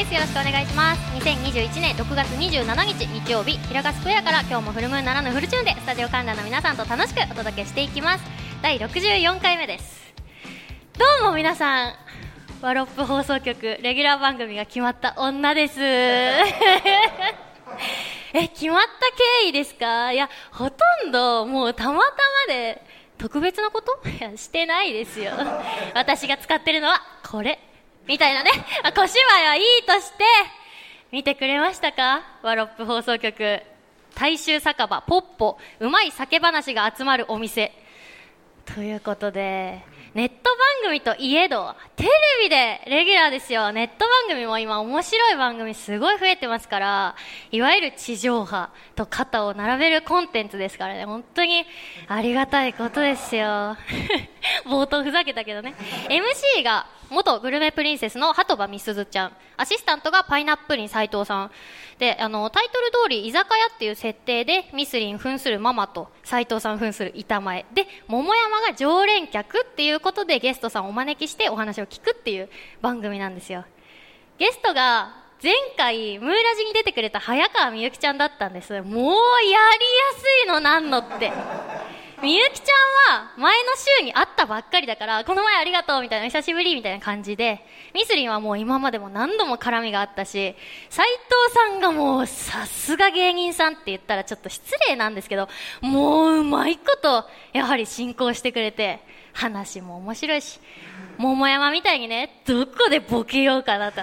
です。よろしくお願いします。2021年6月27日日曜日平賀スクエアから今日もフルムーンならぬフルチューンでスタジオ観覧の皆さんと楽しくお届けしていきます。第64回目です。どうも皆さんワロップ放送局レギュラー番組が決まった女です。え決まった経緯ですか？いやほとんどもうたまたまで特別なこと？いやしてないですよ。私が使ってるのはこれみたいなね。あ小芝居はいいとして見てくれましたか？ワロップ放送局。大衆酒場。ポッポ。うまい酒話が集まるお店。ということでネット番組といえどテレビでレギュラーですよ。ネット番組も今面白い番組すごい増えてますからいわゆる地上波と肩を並べるコンテンツですからね。本当にありがたいことですよ。冒頭ふざけたけどね。MC が元グルメプリンセスの鳩場みすずちゃん。アシスタントがパイナップリン斉藤さん。であのタイトル通り居酒屋っていう設定でミスリン扮するママと斉藤さん扮する板前。で桃山が常連客っていうことでゲストさんをお招きしてお話を聞くっていう番組なんですよ。ゲストが前回ムーラジに出てくれた早川みゆきちゃんだったんです。もうやりやすいのなんのって。みゆきちゃんは前の週に会ったばっかりだから、この前ありがとうみたいな、久しぶりみたいな感じで、ミスリンはもう今までも何度も絡みがあったし、斎藤さんがもうさすが芸人さんって言ったらちょっと失礼なんですけど、もううまいこと、やはり進行してくれて、話も面白いし、桃山みたいにね、どこでボケようかなと、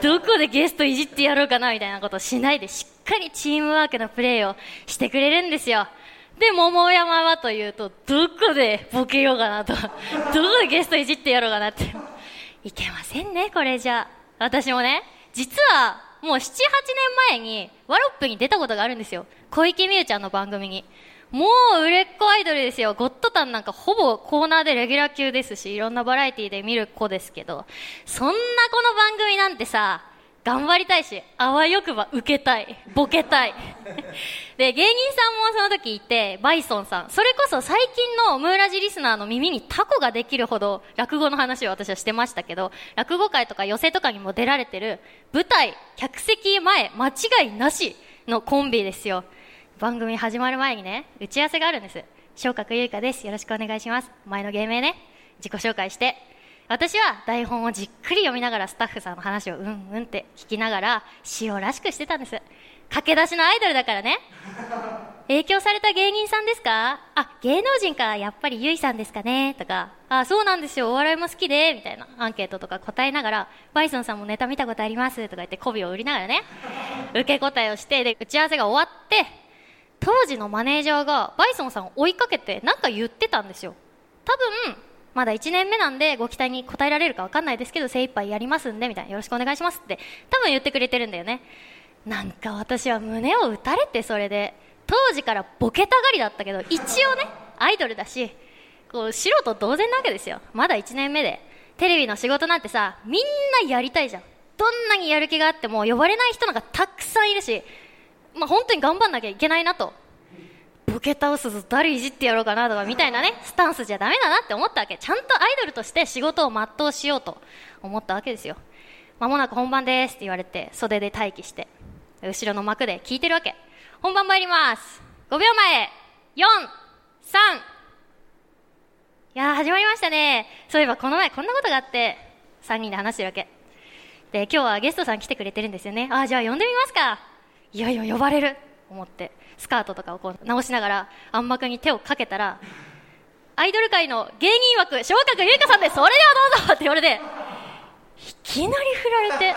どこでゲストいじってやろうかなみたいなことをしないで、しっかりチームワークのプレーをしてくれるんですよ。で、桃山はというと、どこでボケようかなと、どこでゲストいじってやろうかなって。いけませんね、これじゃ。私もね、実は、もう7、8年前に、ワロップに出たことがあるんですよ。小池美優ちゃんの番組に。もう売れっ子アイドルですよ。ゴッドタンなんかほぼコーナーでレギュラー級ですし、いろんなバラエティで見る子ですけど、そんなこの番組なんてさ、頑張りたいし、あわよくば受けたい。ボケたい。で、芸人さんもその時いて、バイソンさん。それこそ最近のムーラジリスナーの耳にタコができるほど落語の話を私はしてましたけど、落語会とか寄席とかにも出られてる舞台、客席前、間違いなしのコンビですよ。番組始まる前にね、打ち合わせがあるんです。昇格ゆいかです。よろしくお願いします。前の芸名ね、自己紹介して。私は台本をじっくり読みながらスタッフさんの話をうんうんって聞きながら塩らしくしてたんです。駆け出しのアイドルだからね。影響された芸人さんですか？あ芸能人かやっぱりゆいさんですかね？とかあそうなんですよ。お笑いも好きでみたいなアンケートとか答えながらバイソンさんもネタ見たことあります。とか言って媚びを売りながらね。受け答えをしてで打ち合わせが終わって当時のマネージャーがバイソンさんを追いかけて何か言ってたんですよ。多分まだ1年目なんでご期待に応えられるか分かんないですけど精一杯やりますんでみたいな。よろしくお願いしますって多分言ってくれてるんだよね。なんか私は胸を打たれてそれで。当時からボケたがりだったけど一応ねアイドルだしこう素人同然なわけですよ。まだ1年目で。テレビの仕事なんてさみんなやりたいじゃん。どんなにやる気があっても呼ばれない人なんかたくさんいるしまあ本当に頑張んなきゃいけないなとボケ倒すぞ誰いじってやろうかなとかみたいなねスタンスじゃダメだなって思ったわけ。ちゃんとアイドルとして仕事を全うしようと思ったわけですよまもなく本番ですって言われて袖で待機して後ろの幕で聞いてるわけ本番参ります5秒前43いや始まりましたねそういえばこの前こんなことがあって3人で話してるわけ。で今日はゲストさん来てくれてるんですよねああじゃあ呼んでみますかいよいよ呼ばれる思って。スカートとかをこう直しながら暗幕に手をかけたらアイドル界の芸人枠昇格ゆいかさんです。それではどうぞって言われていきなり振られて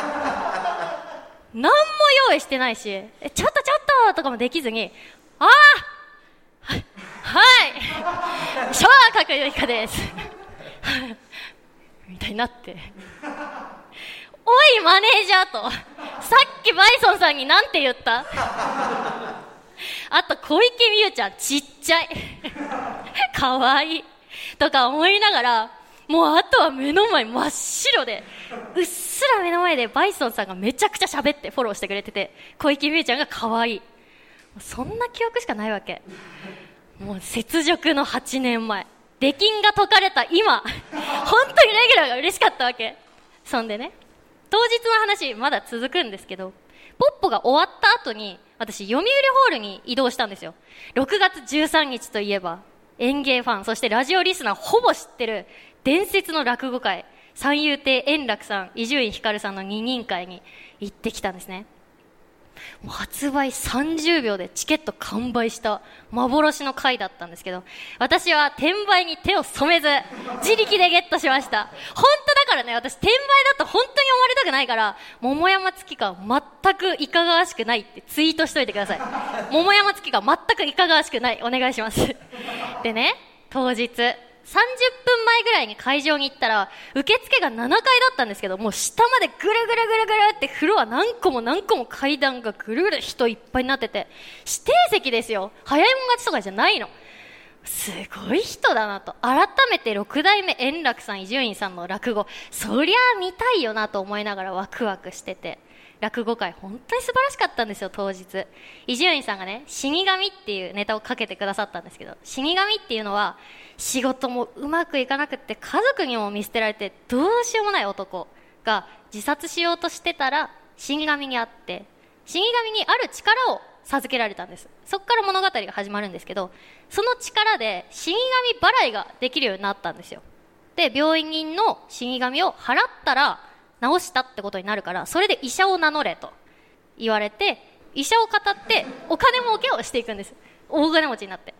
何も用意してないしちょっとちょっととかもできずにああはい昇格ゆいかです。みたいになって。おいマネージャーとさっきバイソンさんに何て言った？あと小池美優ちゃんちっちゃい。かわいい。とか思いながらもうあとは目の前真っ白でうっすら目の前でバイソンさんがめちゃくちゃ喋ってフォローしてくれてて小池美優ちゃんがかわいい。そんな記憶しかないわけ。もう雪辱の8年前。出禁が解かれた今。本当にレギュラーが嬉しかったわけ。そんでね当日の話まだ続くんですけど、ポッポが終わった後に、私、読売ホールに移動したんですよ。6月13日といえば、演芸ファン、そしてラジオリスナーほぼ知ってる、伝説の落語会、三遊亭円楽さん、伊集院光さんの二人会に行ってきたんですね。発売30秒でチケット完売した幻の回だったんですけど、私は転売に手を染めず、自力でゲットしました。本当だからね、私転売だと本当に思われたくないから、桃山月花全くいかがわしくないってツイートしといてください。桃山月花全くいかがわしくない。お願いします。でね、当日、分前ぐらいに会場に行ったら、受付が7階だったんですけど、もう下までぐるぐるぐるぐるってフロア何個も何個も階段がぐるぐる人いっぱいになってて、指定席ですよ。早いもん勝ちとかじゃないの。すごい人だなと。改めて六代目円楽さん、伊集院さんの落語、そりゃ見たいよなと思いながらワクワクしてて。落語会本当に素晴らしかったんですよ当日伊集院さんがね死神っていうネタをかけてくださったんですけど死神っていうのは仕事もうまくいかなくって家族にも見捨てられてどうしようもない男が自殺しようとしてたら死神に会って死神にある力を授けられたんです。そこから物語が始まるんですけどその力で死神払いができるようになったんですよ。で病院の死神を払ったら治したってことになるからそれで医者を名乗れと言われて医者を語ってお金儲けをしていくんです。大金持ちになって。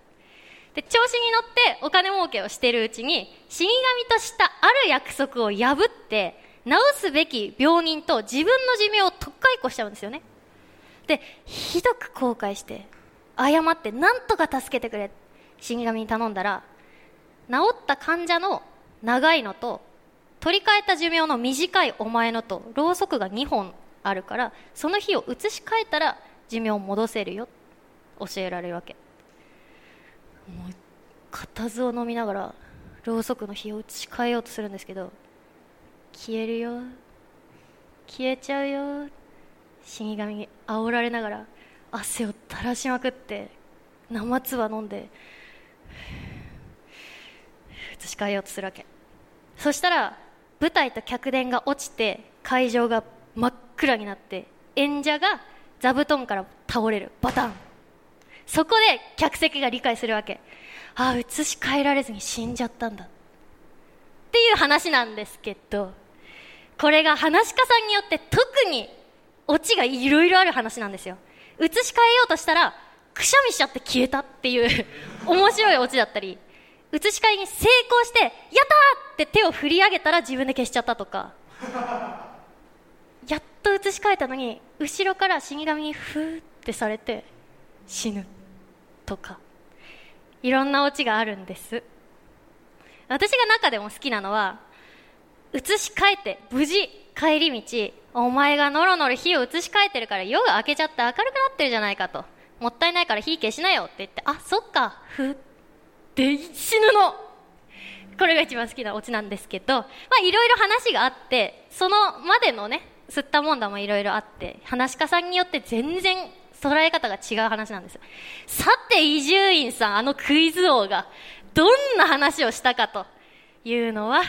で、調子に乗ってお金儲けをしてるうちに、死神としたある約束を破って、治すべき病人と自分の寿命を特化移行しちゃうんですよね。で、ひどく後悔して、謝って何とか助けてくれ、死神に頼んだら、治った患者の長いのと、取り替えた寿命の短いお前のと、ろうそくが2本あるから、その日を移し替えたら寿命を戻せるよ。教えられるわけ。もう固唾を飲みながらろうそくの火を打ち替えようとするんですけど消えるよ。消えちゃうよ。死神に煽られながら汗を垂らしまくって生唾飲んで移し替えようとするわけ。そしたら舞台と客電が落ちて会場が真っ暗になって演者が座布団から倒れる。バタンそこで客席が理解するわけ。ああ、移し替えられずに死んじゃったんだ。っていう話なんですけど、これが話し家さんによって特にオチがいろいろある話なんですよ。移し替えようとしたら、くしゃみしちゃって消えたっていう面白いオチだったり、移し替えに成功して、やったーって手を振り上げたら自分で消しちゃったとか、やっと移し替えたのに、後ろから死神にふーってされて死ぬ。とかいろんなオチがあるんです私が中でも好きなのは移し替えて無事帰り道お前がノロノロ火を移し替えてるから夜が明けちゃって明るくなってるじゃないかともったいないから火消しなよって言ってあそっかふって死ぬのこれが一番好きなオチなんですけどまあいろいろ話があってそのまでのね吸ったもんだもいろいろあって話し家さんによって全然捉え方が違う話なんですさて伊集院さんあのクイズ王がどんな話をしたかというのは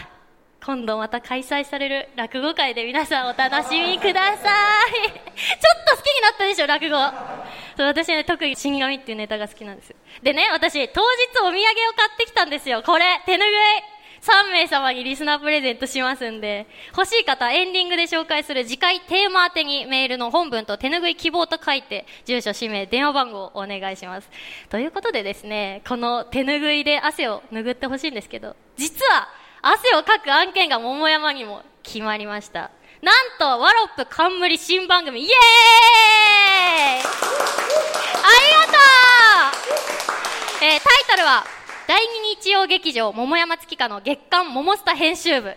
今度また開催される落語会で皆さんお楽しみください。ちょっと好きになったでしょ落語そう私ね特に死神っていうネタが好きなんですでね私当日お土産を買ってきたんですよ。これ手ぬぐい。3名様にリスナープレゼントしますんで、欲しい方、エンディングで紹介する次回テーマ宛てにメールの本文と手拭い希望と書いて、住所、氏名、電話番号をお願いします。ということでですね、この手拭いで汗を拭ってほしいんですけど、実は、汗をかく案件が桃山にも決まりました。なんと、ワロップ冠新番組、イエーイありがとうえー、タイトルは、第2日曜劇場桃山月花の月刊桃スタ編集部。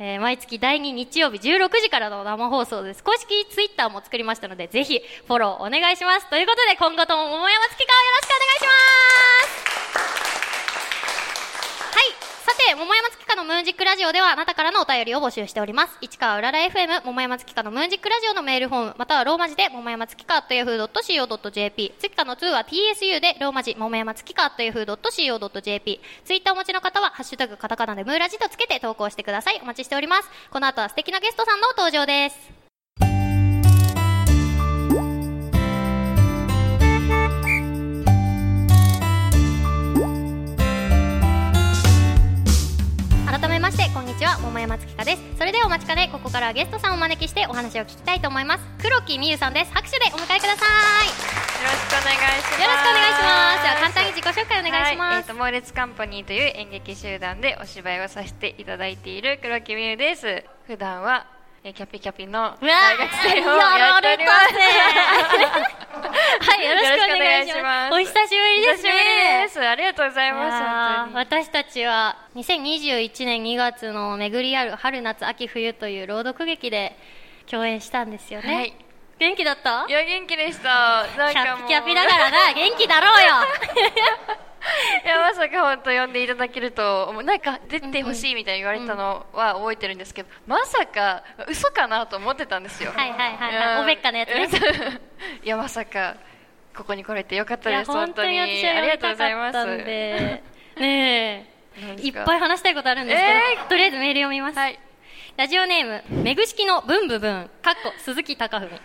えー、毎月第2日曜日16時からの生放送です。公式ツイッターも作りましたので、ぜひフォローお願いします。ということで、今後とも桃山月花をよろしくお願いします。て、桃山月花のムーンジックラジオではあなたからのお便りを募集しております。市川うらら FM、桃山月花のムーンジックラジオのメールフォーム、またはローマ字で桃山月花 .yahoo.co.jp、月花の2は TSU でローマ字桃山月花 .yahoo.co.jp、ツイッターお持ちの方は、ハッシュタグカタカナでムーラジとつけて投稿してください。お待ちしております。この後は素敵なゲストさんの登場です。めましてこんにちは桃山月花です。それではお待ちかねここからはゲストさんをお招きしてお話を聞きたいと思います。黒木美優さんです。拍手でお迎えください。よろしくお願いします。よろしくお願いします。では簡単に自己紹介お願いします。はい、えっ、と、猛烈カンパニーという演劇集団でお芝居をさせていただいている黒木美優です。普段は、えーキャピキャピの大学生をやっております。はいよろしくお願いしまます。すお久しぶりですね。です。ありがとうございいます。私たちは2021年2月の巡りある春夏秋冬という朗読劇で共演したんですよね、はい。元気だった？いや、元気でした。キャピキャピだからな。元気だろうよ いやまさか本当呼んでいただけるとなんか出てほしいみたいに言われたのは覚えてるんですけど、まさか嘘かなと思ってたんですよ。はいはいはいはい。やおべっかのやつね。いやまさかここに来れてよかったです。本当に私はありがとうございます。ねいっぱい話したいことあるんですけど、えー。とりあえずメール読みます、はい。ラジオネームめぐしきのブンブブンかっこ鈴木貴文。え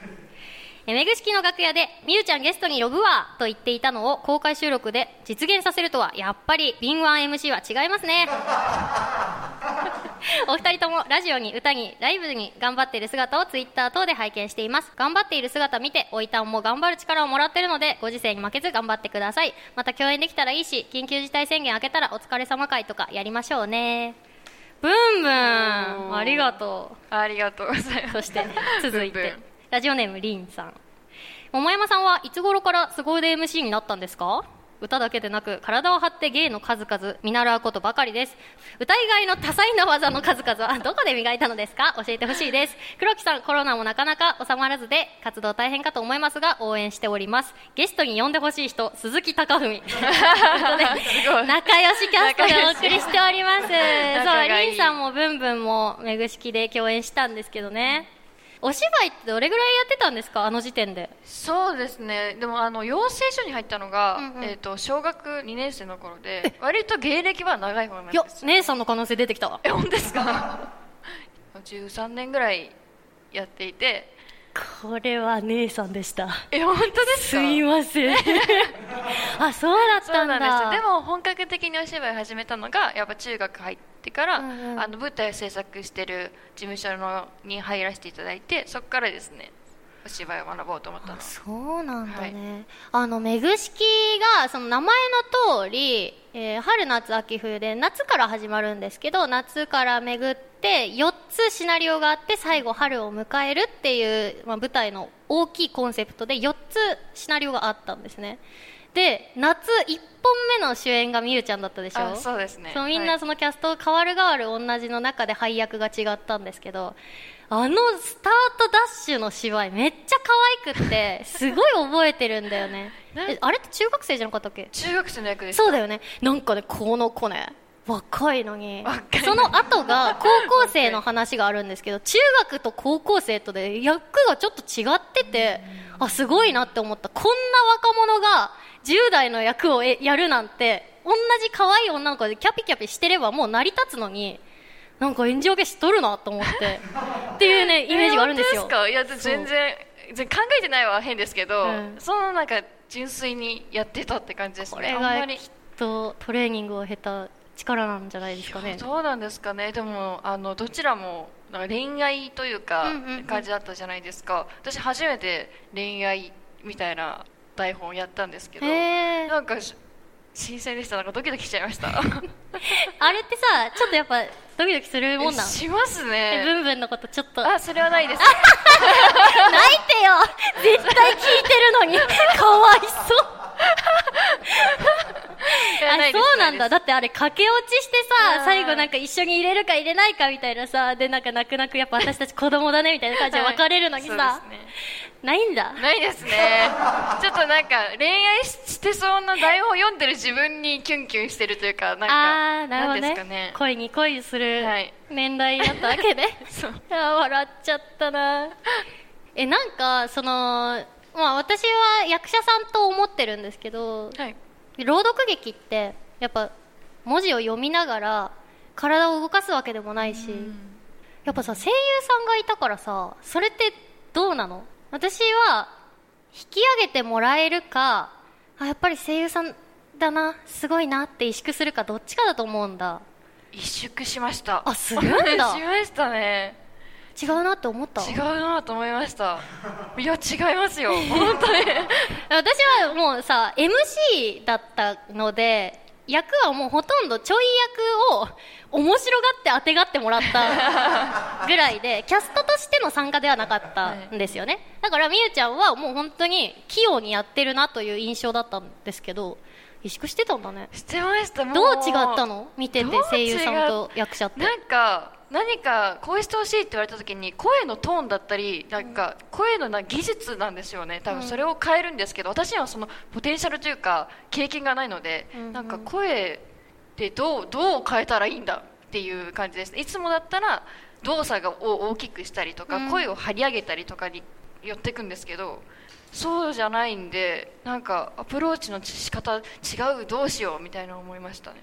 めぐしきの楽屋でみゆちゃんゲストに呼ぶわと言っていたのを公開収録で実現させるとはやっぱり敏腕 MC は違いますね。お二人ともラジオに歌にライブに頑張っている姿をツイッター等で拝見しています。頑張っている姿見ておいたんも頑張る力をもらってるのでご時世に負けず頑張ってください。また共演できたらいいし緊急事態宣言明けたらお疲れ様会とかやりましょうね。ブンブン。ありがとう。ありがとうございます。そして続いてラジオネームりんさん。桃山さんはいつ頃から凄腕 MC になったんですか？歌だけでなく体を張って芸の数々見習うことばかりです。歌以外の多彩な技の数々はどこで磨いたのですか？教えてほしいです。黒木さんコロナもなかなか収まらずで活動大変かと思いますが応援しております。ゲストに呼んでほしい人鈴木貴文。仲良しキャストでお送りしております。そう仲がいい。りんさんもブンブンもめぐしきで共演したんですけどねお芝居ってどれぐらいやってたんですか？あの時点で。そうですね。でもあの養成所に入ったのが、うんうん。えー、と小学2年生の頃で割と芸歴は長い方なんです姉さんの可能性出てきた。わえ本当ですか？13年ぐらいやっていてこれは姉さんでした。え本当ですすかいません。あそうだっそたんなんでも本格的にお芝居始めたのがやっぱ中学入ってから、うんうん。あの舞台を制作してる事務所のに入らせていただいてそこからですねお芝居を学ぼうと思ったの。そうなんだね、あのめぐしきがその名前の通り、えー春夏秋冬で夏から始まるんですけど夏から巡って4つシナリオがあって最後春を迎えるっていう、まあ、舞台の大きいコンセプトで4つシナリオがあったんですね。で夏1本目の主演がみゆちゃんだったでしょ？あそうですね。そうみんはない。そのキャスト変わる変わる同じの中で配役が違ったんですけどあのスタートダッシュの芝居めっちゃ可愛くってすごい覚えてるんだよね。あれって中学生じゃなかったっけ？中学生の役ですそうだよね。なんかねこの子ね若いのに。その後が高校生の話があるんですけど中学と高校生とで役がちょっと違っててあすごいなって思った。こんな若者が10代の役をえやるなんて同じ可愛い女の子でキャピキャピしてればもう成り立つのになんか炎上消しとるなと思って っていうねイメージがあるんですよ。いや全然全然考えてないは変ですけど、うん。そのなんか純粋にやってたって感じですこねれあんまり。がきっとトレーニングを経た力なんじゃないですかね。どうなんですかね。でもあのどちらもなんか恋愛というか感じだったじゃないですか、私初めて恋愛みたいな台本やったんですけどなんかし新鮮でした。なんかドキドキしちゃいました。あれってさちょっとやっぱドキドキするもんなん？しますえブねンブンのことちょっと。あそれはないです。泣いてよ。絶対聞いてるのに。かわいそうあそうなんだ。いだってあれ駆け落ちしてさ最後なんか一緒に入れるか入れないかみたいなさでなんか泣く泣くやっぱ私たち子供だねみたいな感じで別れるのにさ、はいね。ないんだ。ないですね。ちょっとなんか恋愛してそうな台本読んでる自分にキュンキュンしてるというかなんかあーなるほどね。なんですかね。恋に恋するはい。年代だったわけ で笑っちゃったな。えなんかそのまあ私は役者さんと思ってるんですけどはい朗読劇ってやっぱ文字を読みながら体を動かすわけでもないし、やっぱさ声優さんがいたからさそれってどうなの？私は引き上げてもらえるかあやっぱり声優さんだなすごいなって萎縮するかどっちかだと思うんだ。萎縮しました。あするんだ。しましたね違うなって思った？違うなと思いました。いや違いますよ。本当に。私はもうさ MC だったので役はもうほとんどちょい役を面白がって当てがってもらった ぐらいでキャストとしての参加ではなかったんですよね、だからみゆちゃんはもう本当に器用にやってるなという印象だったんですけど萎縮してたんだね。してました。どう違ったの？見てて声優さんと役者って。なんか何かこうしてほしいって言われた時に声のトーンだったりなんか声のな技術なんですよね。多分それを変えるんですけど、私にはそのポテンシャルというか経験がないので、なんか声でどうどう変えたらいいんだっていう感じです。いつもだったら動作を大きくしたりとか、うん。声を張り上げたりとかに寄っていくんですけどそうじゃないんでなんかアプローチの仕方違うどうしようみたいな思いましたね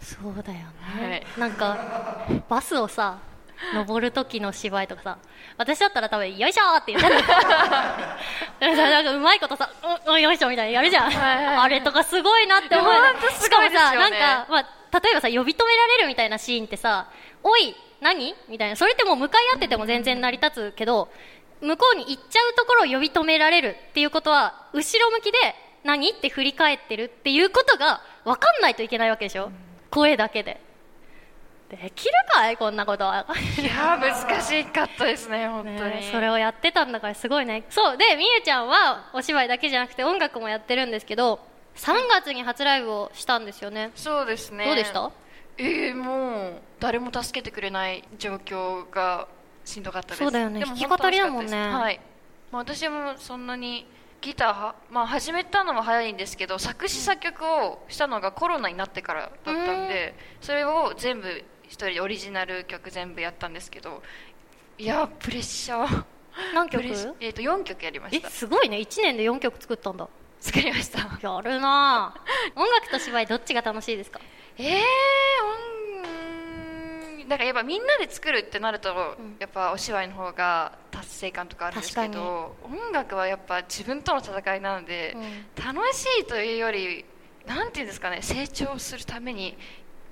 そうだよはい。ね、なんかバスをさ 登る時の芝居とかさ私だったら多分よいしょーって言ったら なんかうまいことさおおよいしょみたいなやるじゃん、はいはいあれとかすごいなって思うほんとすしかもさ、ごいですよね。なんか、まあ、例えばさ呼び止められるみたいなシーンってさおい何？みたいな。それってもう向かい合ってても全然成り立つけど向こうに行っちゃうところを呼び止められるっていうことは後ろ向きで何？って振り返ってるっていうことが分かんないといけないわけでしょ、声だけで。できるかい？こんなことは。いやー難しかったですね本当に、ねそれをやってたんだからすごいね。そうでみゆちゃんはお芝居だけじゃなくて音楽もやってるんですけど3月に初ライブをしたんですよね。そうですね。どうでした？えー、もう誰も助けてくれない状況がしんどかったです。そうだよね。弾き語りだもんね。はい、まあ、私もそんなにギター。は、まあ、始めたのは早いんですけど作詞作曲をしたのがコロナになってからだったんでそれを全部一人でオリジナル曲全部やったんですけどいやプレッシャー。何曲？えー、と4曲やりまえした。すごいね。1年で4曲作ったんだ。作りました。やるなあ音楽と芝居どっちが楽しいですか？えー、音だからやっぱみんなで作るってなると、ん。やっぱお芝居の方が達成感とかあるんですけど音楽はやっぱ自分との戦いなので、楽しいというよりなんていうんですかね成長するために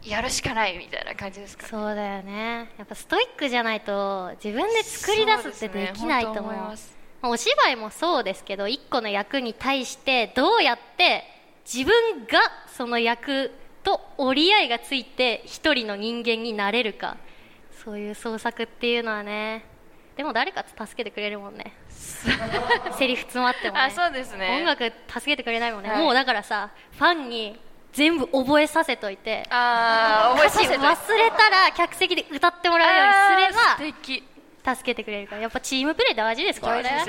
やるしかないみたいな感じですかね。そうだよね。やっぱストイックじゃないと自分で作り出すってできないと思います。お芝居もそうですけど一個の役に対してどうやって自分がその役と折り合いがついて一人の人間になれるか。そういう創作っていうのはね。でも誰か助けてくれるもんね。セリフ詰まってもね。あそうですね。音楽助けてくれないもんね、はい。もうだからさファンに全部覚えさせといて。ああ覚えさせ忘れたら客席で歌ってもらうようにすれ敵。ば助けてくれるから。やっぱチームプレー大事ですからね。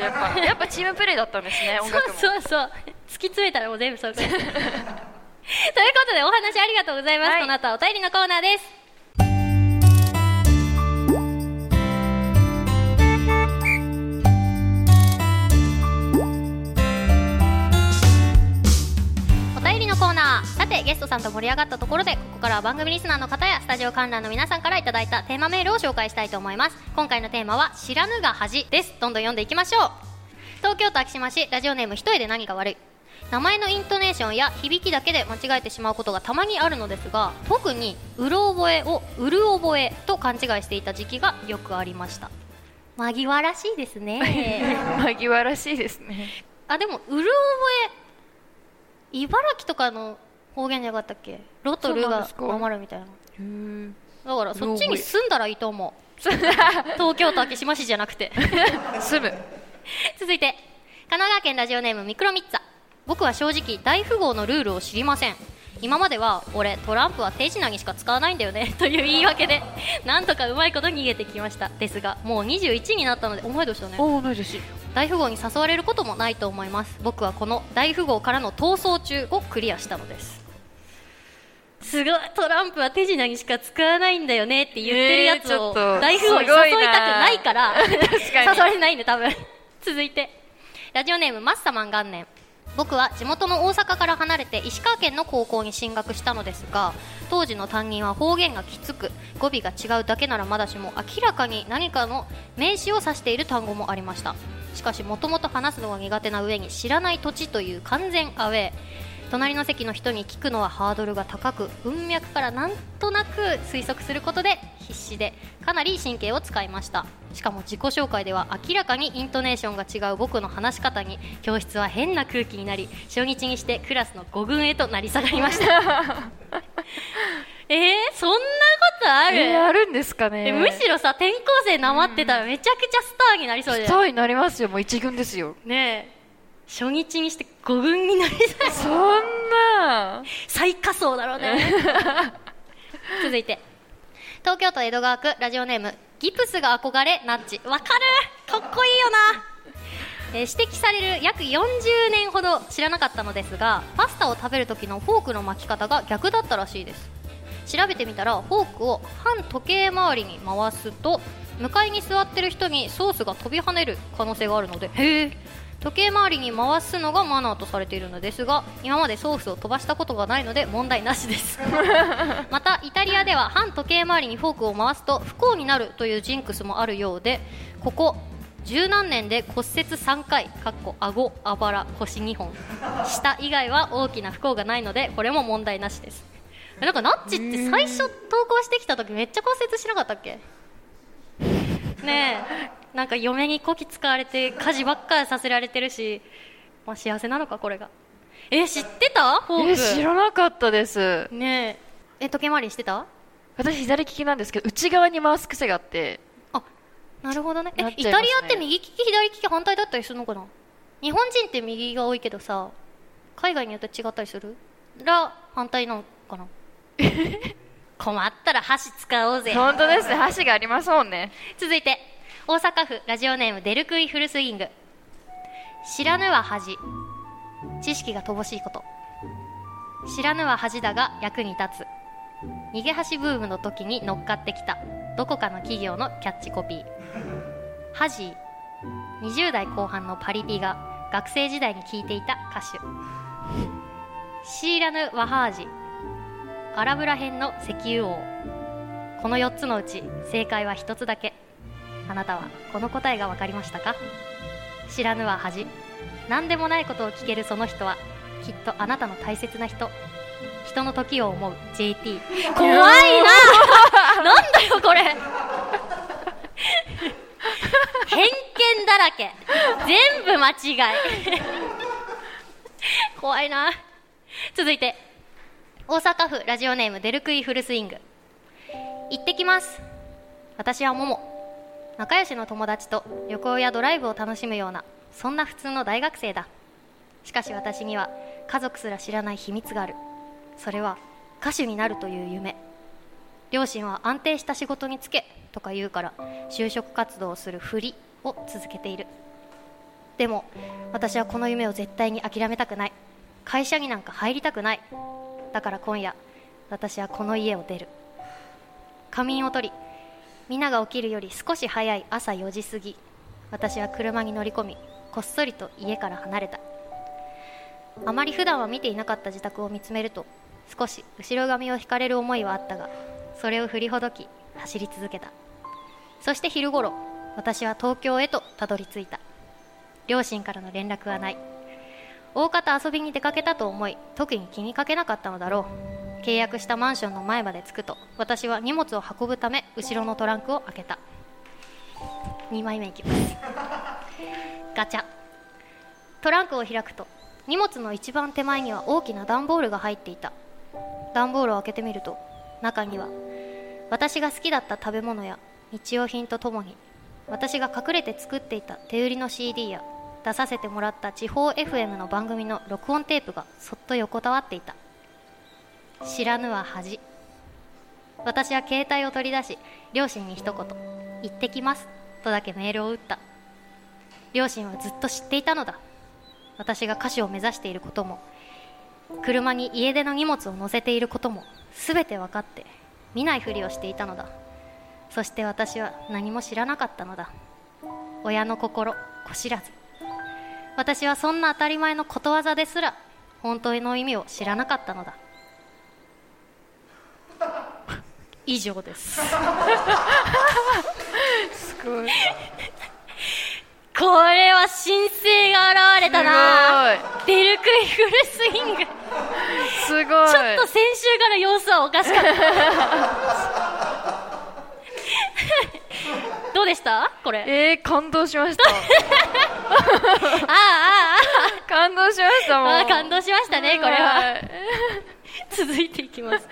やっぱ。チームプレーだったんですね音楽も。そうそうそう。突き詰めたらもう全部そうです ということでお話ありがとうございます、はい。この後はお便りのコーナーです。お便りのコーナー。さてゲストさんと盛り上がったところでここからは番組リスナーの方やスタジオ観覧の皆さんからいただいたテーマメールを紹介したいと思います。今回のテーマは知らぬが恥です。どんどん読んでいきましょう。東京都昭島市ラジオネーム一重で何が悪い名前のイントネーションや響きだけで間違えてしまうことがたまにあるのですが特にうる覚えをうる覚えと勘違いしていた時期がよくありました。紛わらしいですね。紛わらしいですね。あでもうる覚え茨城とかの方言じゃなかったっけ？ロとルが余るみたいな。うんだからそっちに住んだらいいと思う。東京都昭島市じゃなくて。住む。続いて神奈川県ラジオネームミクロミッツァ僕は正直大富豪のルールを知りません。今までは俺トランプは手品にしか使わないんだよねという言い訳でなんとかうまいこと逃げてきました。ですがもう21になったのでお前どうしたね。おおない大富豪に誘われることもないと思います。僕はこの大富豪からの逃走中をクリアしたのです。すごいトランプは手品にしか使わないんだよねって言ってるやつを大富豪に誘いたくないからすごいな。確かに。誘われないんで多分。続いて。ラジオネームマッサマン元年僕は地元の大阪から離れて石川県の高校に進学したのですが当時の担任は方言がきつく語尾が違うだけならまだしも明らかに何かの名詞を指している単語もありました。しかしもともと話すのが苦手な上に知らない土地という完全アウェー。隣の席の人に聞くのはハードルが高く文脈からなんとなく推測することで必死でかなり神経を使いました。しかも自己紹介では明らかにイントネーションが違う僕の話し方に教室は変な空気になり初日にしてクラスの5軍へとなり下がりました。えー、そんなことある、えーあるんですかねえむしろさ転校生なまってたらめちゃくちゃスターになりそうじゃん。スターになりますよ。もう一軍ですよ。ねえ初日にして5軍になりそうそんな。最下層だろうね。続いて。東京都江戸川区ラジオネームギプスが憧れナッチ。わかる。かっこいいよな、えー指摘される約40年ほど知らなかったのですがパスタを食べる時のフォークの巻き方が逆だったらしいです。調べてみたらフォークを反時計回りに回すと向かいに座ってる人にソースが飛び跳ねる可能性があるのでへえ時計回りに回すのがマナーとされているのですが今までソースを飛ばしたことがないので問題なしです。またイタリアでは反時計回りにフォークを回すと不幸になるというジンクスもあるようでここ十何年で骨折3回かっこ顎あばら腰2本。下以外は大きな不幸がないのでこれも問題なしです。なんかナッチって最初投稿してきた時めっちゃ骨折しなかったっけ？ねえなんか嫁にこき使われて家事ばっかりさせられてるし、まあ、幸せなのかこれが。え知ってた？フォえーク。知らなかったです。ねえ。え時計回りにしてた？私左利きなんですけど内側に回す癖があって。あなるほどね。えね。イタリアって右利き左利き反対だったりするのかな？日本人って右が多いけどさ海外によって違ったりする？ら反対なのかな？困ったら箸使おうぜ。本当ですね。箸がありますもんね。続いて大阪府ラジオネームデルクイフルスイング。知らぬは恥。知識が乏しいこと。知らぬは恥だが役に立つ。逃げ橋ブームの時に乗っかってきた。どこかの企業のキャッチコピー。ハジー20代後半のパリピが学生時代に聴いていた歌手。シーラヌ・ワハージアラブラ編の石油王。この4つのうち正解は1つだけ。あなたはこの答えが分かりましたか？知らぬは恥。何でもないことを聞けるその人はきっとあなたの大切な人。人の時を思う JT 怖いな！なんだよこれ！偏見だらけ。全部間違い。怖いな。続いて大阪府ラジオネームデルクイフルスイング。行ってきます。私はモモ仲良しの友達と旅行やドライブを楽しむようなそんな普通の大学生だ。しかし私には家族すら知らない秘密がある。それは歌手になるという夢。両親は安定した仕事に就けとか言うから就職活動をするふりを続けている。でも私はこの夢を絶対に諦めたくない。会社になんか入りたくない。だから今夜私はこの家を出る。仮眠を取りみんなが起きるより少し早い朝4時過ぎ私は車に乗り込みこっそりと家から離れた。あまり普段は見ていなかった自宅を見つめると少し後ろ髪を引かれる思いはあったがそれを振りほどき走り続けた。そして昼ごろ私は東京へとたどり着いた。両親からの連絡はない。大方遊びに出かけたと思い特に気にかけなかったのだろう。契約したマンションの前まで着くと私は荷物を運ぶため後ろのトランクを開けた。2枚目いきます。ガチャ。トランクを開くと荷物の一番手前には大きな段ボールが入っていた。段ボールを開けてみると中には私が好きだった食べ物や日用品とともに私が隠れて作っていた手売りの CD や出させてもらった地方 FM の番組の録音テープがそっと横たわっていた。知らぬは恥。私は携帯を取り出し両親に一言「行ってきます」とだけメールを打った。両親はずっと知っていたのだ。私が歌手を目指していることも車に家出の荷物を載せていることも全て分かって見ないふりをしていたのだ。そして私は何も知らなかったのだ。親の心子知らず。私はそんな当たり前のことわざですら本当の意味を知らなかったのだ。以上です。すごい。これは新星が現れたな。デルクイフルスイング。すごい。ちょっと先週から様子はおかしかった。どうでした？これ。えー、感動しました。あああ感動しましたもんあああ感動しましたねこれは。はい。続いていきます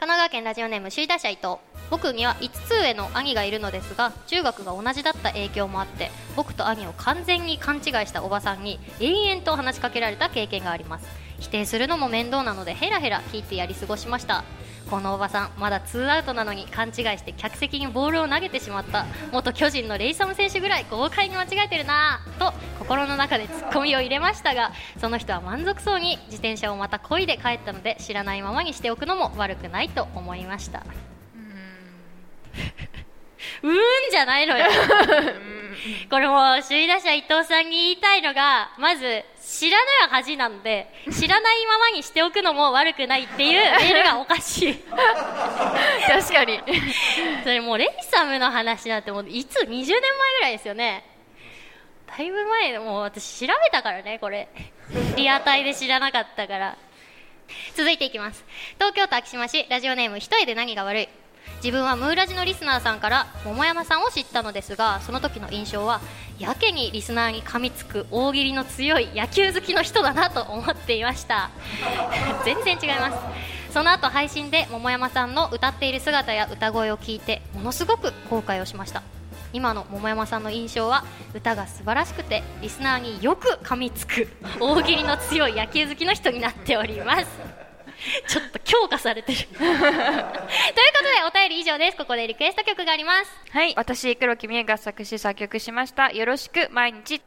神奈川県ラジオネーム首位打者伊藤。僕には5つ上の兄がいるのですが中学が同じだった影響もあって僕と兄を完全に勘違いしたおばさんに延々と話しかけられた経験があります。否定するのも面倒なのでヘラヘラ聞いてやり過ごしました。このおばさんまだツーアウトなのに勘違いして客席にボールを投げてしまった。元巨人のレイサム選手ぐらい豪快に間違えてるなぁ。と心の中でツッコミを入れましたがその人は満足そうに自転車をまた漕いで帰ったので知らないままにしておくのも悪くないと思いました。うーんじゃないのよ。これもう首位打者伊藤さんに言いたいのがまず知らぬは恥なんで知らないままにしておくのも悪くないっていうメールがおかしい。確かに。それもうレイサムの話なんてもういつ20年前ぐらいですよね。だいぶ前もう私調べたからねこれ。リアタイで知らなかったから。続いていきます。東京都昭島市。ラジオネーム一重で何が悪い自分はムーラジのリスナーさんから桃山さんを知ったのですがその時の印象はやけにリスナーに噛みつく大喜利の強い野球好きの人だなと思っていました。全然違います。その後配信で桃山さんの歌っている姿や歌声を聞いてものすごく後悔をしました。今の桃山さんの印象は歌が素晴らしくてリスナーによく噛みつく大喜利の強い野球好きの人になっております。ちょっと強化されてる。ということでお便り以上です。ここでリクエスト曲があります。はい。私黒木美恵が作詞作曲しました「よろしく毎日」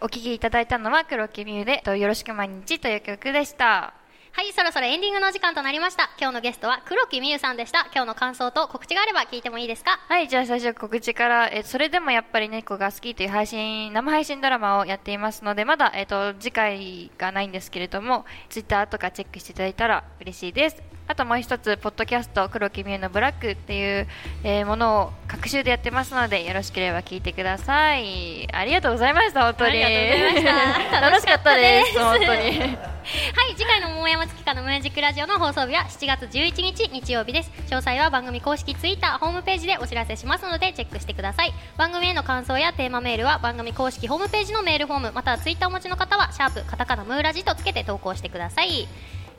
お聴きいただいたのは黒木美優で「よろしく毎日」という曲でした。はいそろそろエンディングの時間となりました。今日のゲストは黒木美優さんでした。今日の感想と告知があれば聞いてもいいですか？はい、じゃあ最初告知から、えそれでもやっぱり猫が好きという配信、生配信ドラマをやっていますので、まだ、えっ、と、次回がないんですけれども、ツイッターとかチェックしていただいたら嬉しいです。あともう一つ、ポッドキャスト、黒木美優のブラックっていう、えーものを各週でやってますので、よろしければ聞いてください。ありがとうございました、本当に。ありがとうございました楽しかったです、本当に。はい次回の桃山月花のムーンジックラジオの放送日は7月11日日曜日です詳細は番組公式ツイッターホームページでお知らせしますのでチェックしてください番組への感想やテーマメールは番組公式ホームページのメールフォームまたはツイッターお持ちの方はシャープカタカナムーラジとつけて投稿してください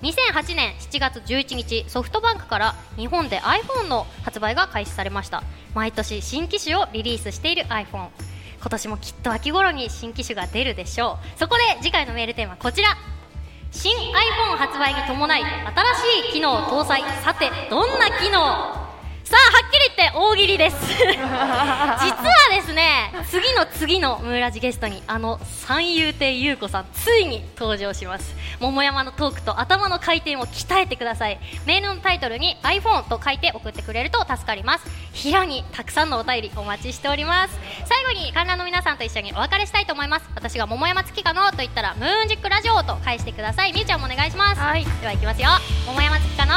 2008年7月11日ソフトバンクから日本で iPhone の発売が開始されました。毎年新機種をリリースしている iPhone 今年もきっと秋頃に新機種が出るでしょう。そこで次回のメールテーマはこちら。新 iPhone 発売に伴い新しい機能搭載。さてどんな機能？さあはっきりて大喜利です。実はですね次の次のムーラジゲストにあの三遊亭優子さんついに登場します。桃山のトークと頭の回転を鍛えてください。メールのタイトルに iPhone と書いて送ってくれると助かります。平にたくさんのお便りお待ちしております。最後に観覧の皆さんと一緒にお別れしたいと思います。私が桃山月かのと言ったらムーンジックラジオと返してください。みゆちゃんもお願いします。はい。ではいきますよ。桃山月かの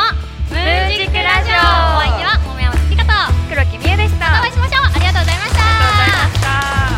ムーンジックラジオ。お相手は桃山黒木美優でした。お会いしましょうありがとうございましたありがとうございました。